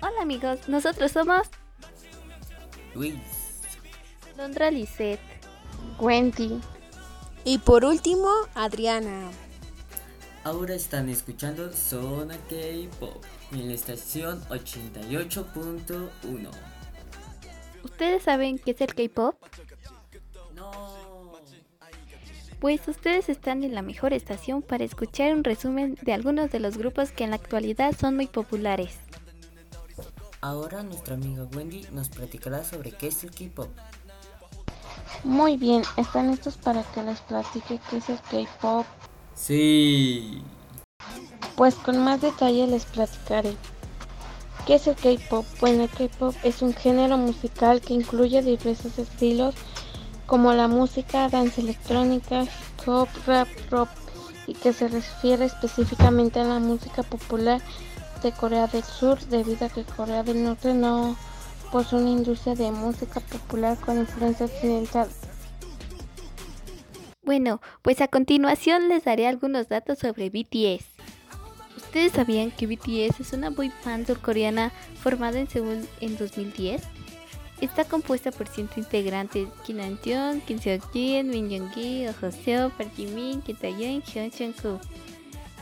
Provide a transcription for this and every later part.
Hola amigos, nosotros somos Luis, Londra Lisette. Wendy. Y por último, Adriana. ahora están escuchando Zona K-Pop en la estación 88.1. ¿Ustedes saben qué es el K-Pop? No. Pues ustedes están en la mejor estación para escuchar un resumen de algunos de los grupos que en la actualidad son muy populares. Ahora nuestra amiga Wendy nos platicará sobre qué es el K-Pop. Muy bien, están listos para que les platique qué es el K-pop. Sí. Pues con más detalle les platicaré. ¿Qué es el K-pop? Bueno, el K-pop es un género musical que incluye diversos estilos como la música, danza electrónica, hip hop, rap, rock y que se refiere específicamente a la música popular de Corea del Sur debido a que Corea del Norte no posee una industria de música popular con influencia occidental. Bueno, pues a continuación les daré algunos datos sobre BTS. ¿Ustedes sabían que BTS es una boy band surcoreana formada en Seúl en 2010? Está compuesta por cinco integrantes: Kim Namjoon, Kim Seokjin, Min Yoongi, Oh Joseo, Park Jimin, Kim Taeyeon, Hyun Jungkook.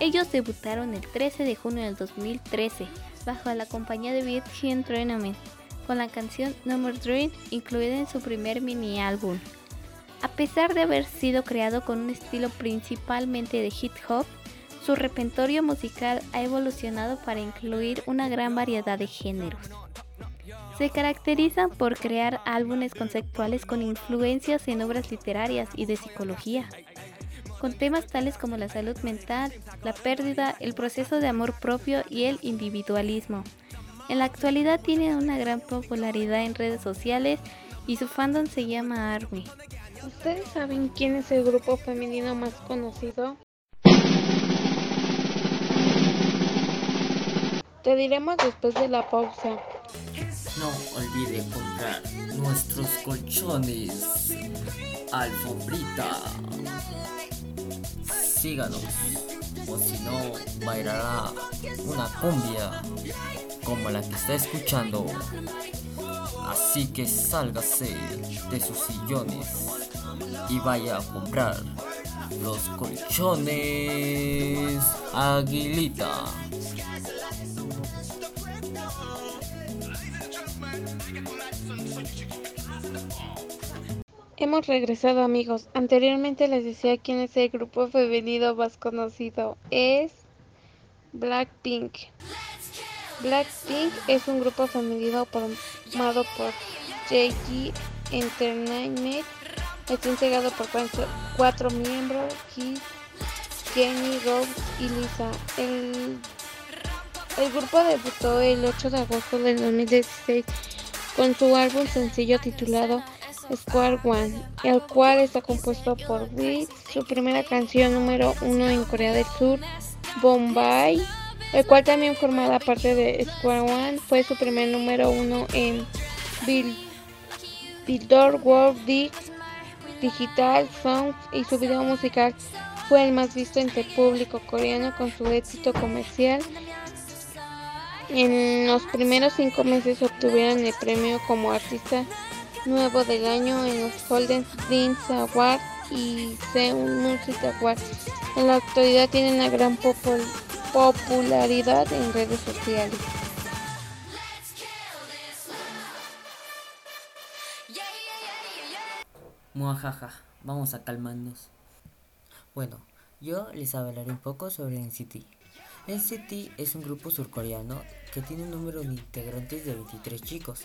Ellos debutaron el 13 de junio del 2013 bajo la compañía de Hit Tournament con la canción More Dream incluida en su primer mini álbum. A pesar de haber sido creado con un estilo principalmente de hip hop, su repertorio musical ha evolucionado para incluir una gran variedad de géneros. Se caracterizan por crear álbumes conceptuales con influencias en obras literarias y de psicología, con temas tales como la salud mental, la pérdida, el proceso de amor propio y el individualismo. En la actualidad tienen una gran popularidad en redes sociales y su fandom se llama ARMY. ¿Ustedes saben quién es el grupo femenino más conocido? Te diremos después de la pausa. No olvide comprar nuestros colchones Alfombrita. Síganos, o si no, bailará una cumbia como la que está escuchando. Así que sálgase de sus sillones y vaya a comprar los colchones Aguilita. Hemos regresado amigos. Anteriormente les decía quién es el grupo femenino más conocido. Es Blackpink. Blackpink es un grupo femenino formado por JG Entertainment. Está integrado por cuatro, miembros, Kiss, Kenny, Rose y Lisa. El, el grupo debutó el 8 de agosto del 2016 con su álbum sencillo titulado Square One, el cual está compuesto por Wiz, su primera canción número uno en Corea del Sur, Bombay, el cual también formaba parte de Square One, fue su primer número uno en Bill, Billboard World Dig, Digital Songs y su video musical fue el más visto entre público coreano con su éxito comercial. En los primeros cinco meses obtuvieron el premio como artista nuevo del año en los Golden Dreams Awards y Seoul Music Awards. En la actualidad tienen una gran popul popularidad en redes sociales. Muajaja, vamos a calmarnos. Bueno, yo les hablaré un poco sobre NCT. NCT es un grupo surcoreano que tiene un número de integrantes de 23 chicos.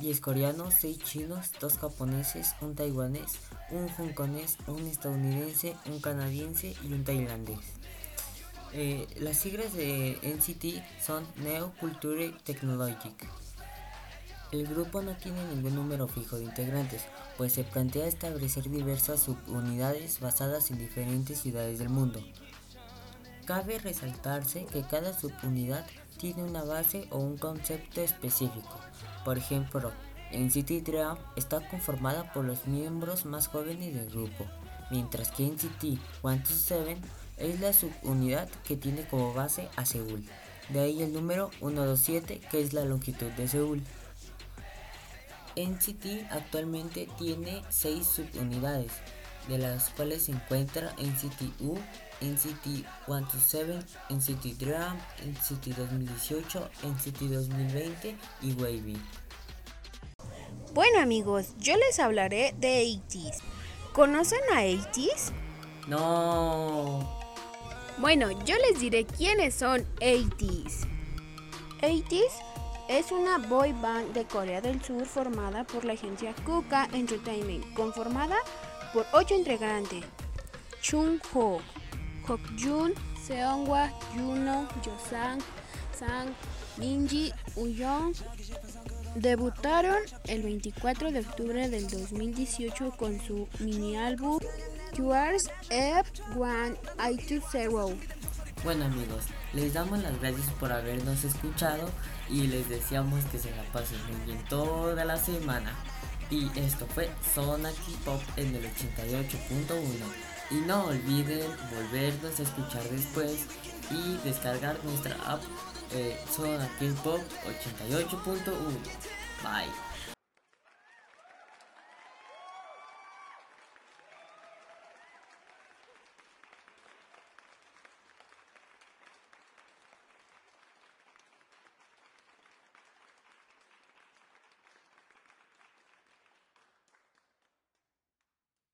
10 coreanos, 6 chinos, 2 japoneses, un taiwanés, un hongkonés, un estadounidense, un canadiense y un tailandés. Eh, las siglas de NCT son Neo Culture Technologic. El grupo no tiene ningún número fijo de integrantes, pues se plantea establecer diversas subunidades basadas en diferentes ciudades del mundo. Cabe resaltarse que cada subunidad tiene una base o un concepto específico. Por ejemplo, NCT Dream está conformada por los miembros más jóvenes del grupo, mientras que NCT 127 es la subunidad que tiene como base a Seúl. De ahí el número 127 que es la longitud de Seúl. NCT actualmente tiene 6 subunidades, de las cuales se encuentra NCT U, NCT 127, NCT Dream, NCT 2018, NCT 2020 y Wavy. Bueno amigos, yo les hablaré de 80s. ¿Conocen a 80s? No. Bueno, yo les diré quiénes son 80s. 80s es una boy band de Corea del Sur formada por la agencia Kuka Entertainment, conformada por ocho integrantes: Chung Ho, Jun, Seonghwa, Juno, Josang, Sang, Minji, Uyong. Debutaron el 24 de octubre del 2018 con su mini álbum Yours F1I20. Bueno amigos, les damos las gracias por habernos escuchado y les deseamos que se la pasen muy bien toda la semana. Y esto fue Zona K-Pop en el 88.1. Y no olviden volvernos a escuchar después y descargar nuestra app eh, Zona K-Pop 88.1. Bye.